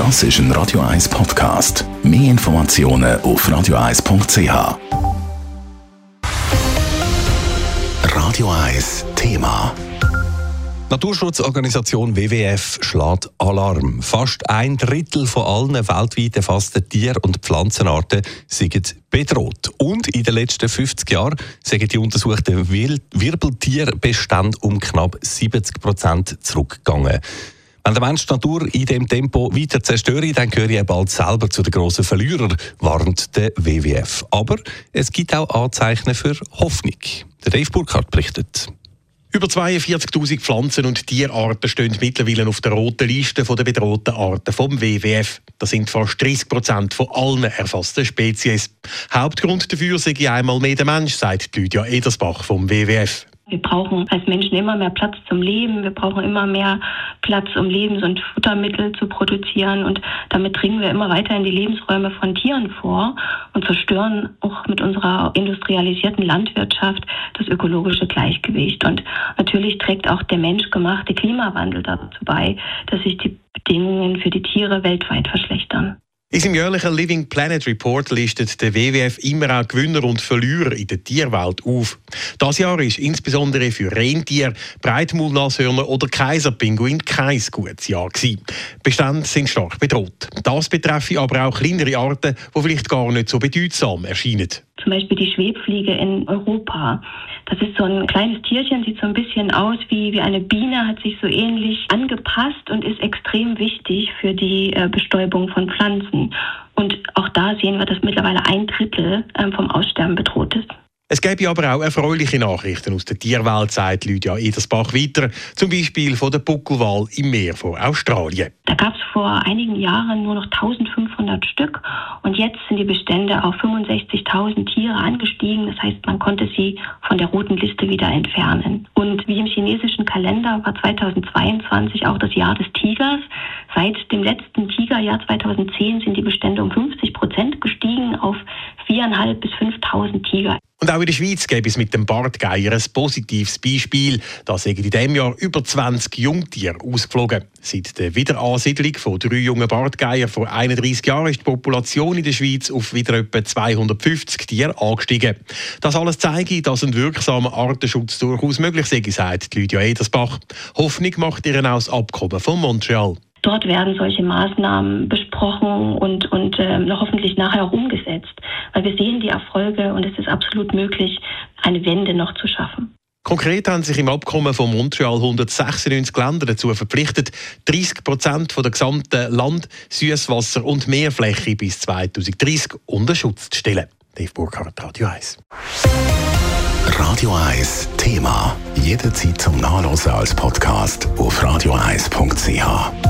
Das ist ein Radio 1 Podcast. Mehr Informationen auf radio1.ch. Radio 1 Thema. Naturschutzorganisation WWF schlägt Alarm. Fast ein Drittel von allen weltweit erfassten Tier- und Pflanzenarten sind bedroht. Und in den letzten 50 Jahren sind die untersuchten Wirbeltierbestände um knapp 70 Prozent zurückgegangen. Wenn der Mensch die Natur in dem Tempo weiter zerstöre, dann gehöre er bald selber zu den grossen Verlierern, warnt der WWF. Aber es gibt auch Anzeichen für Hoffnung. Der Dave Burkhardt berichtet. Über 42.000 Pflanzen- und Tierarten stehen mittlerweile auf der roten Liste der bedrohten Arten vom WWF. Das sind fast 30 Prozent von allen erfassten Spezies. Hauptgrund dafür sei einmal mehr der Mensch, sagt Lydia Edersbach vom WWF. Wir brauchen als Menschen immer mehr Platz zum Leben. Wir brauchen immer mehr Platz, um Lebens- und Futtermittel zu produzieren. Und damit dringen wir immer weiter in die Lebensräume von Tieren vor und zerstören auch mit unserer industrialisierten Landwirtschaft das ökologische Gleichgewicht. Und natürlich trägt auch der menschgemachte Klimawandel dazu bei, dass sich die Bedingungen für die Tiere weltweit verschlechtern. In seinem jährlichen Living Planet Report listet der WWF immer auch Gewinner und Verlierer in der Tierwelt auf. Das Jahr ist insbesondere für Rentier, Breitmaulnashörner oder Kaiserpinguin kein gutes Jahr gewesen. Bestände sind stark bedroht. Das betreffe aber auch kleinere Arten, die vielleicht gar nicht so bedeutsam erscheinen. Zum Beispiel die Schwebfliege in Europa. Das ist so ein kleines Tierchen, sieht so ein bisschen aus wie, wie eine Biene, hat sich so ähnlich angepasst und ist extrem wichtig für die äh, Bestäubung von Pflanzen. Und auch da sehen wir, dass mittlerweile ein Drittel ähm, vom Aussterben bedroht ist. Es gäbe aber auch erfreuliche Nachrichten aus der Tierwelt, sagt Lydia Edersbach weiter, zum Beispiel von der Buckelwal im Meer von Australien. Da gab es vor einigen Jahren nur noch 1500 Stück und jetzt sind die Bestände auf 65.000 Tiere angestiegen. Das heißt, man konnte sie von der roten Liste wieder entfernen. Und wie im chinesischen Kalender war 2022 auch das Jahr des Tigers. Seit dem letzten Tigerjahr 2010 sind die Bestände um 50 Prozent gestiegen auf 4.500 bis 5.000 Tiger. Und auch in der Schweiz gäbe es mit dem Bartgeier ein positives Beispiel. Da sind in diesem Jahr über 20 Jungtiere ausgeflogen. Seit der Wiederansiedlung von drei jungen Bartgeier vor 31 Jahren ist die Population in der Schweiz auf wieder etwa 250 Tiere angestiegen. Das alles zeige, dass ein wirksamer Artenschutz durchaus möglich sei, sagt Lydia Edersbach. Hoffnung macht ihren auch das Abkommen von Montreal. Dort werden solche Maßnahmen besprochen und, und äh, hoffentlich nachher auch umgesetzt. Weil wir sehen die Erfolge und es ist absolut möglich, eine Wende noch zu schaffen. Konkret haben sich im Abkommen von Montreal 196 Länder dazu verpflichtet, 30 Prozent der gesamten Land-, Süßwasser- und Meerfläche bis 2030 unter Schutz zu stellen. Dave Burkhardt, Radio 1. Radio 1 Thema. Jederzeit zum Nachlesen als Podcast auf radio1.ch.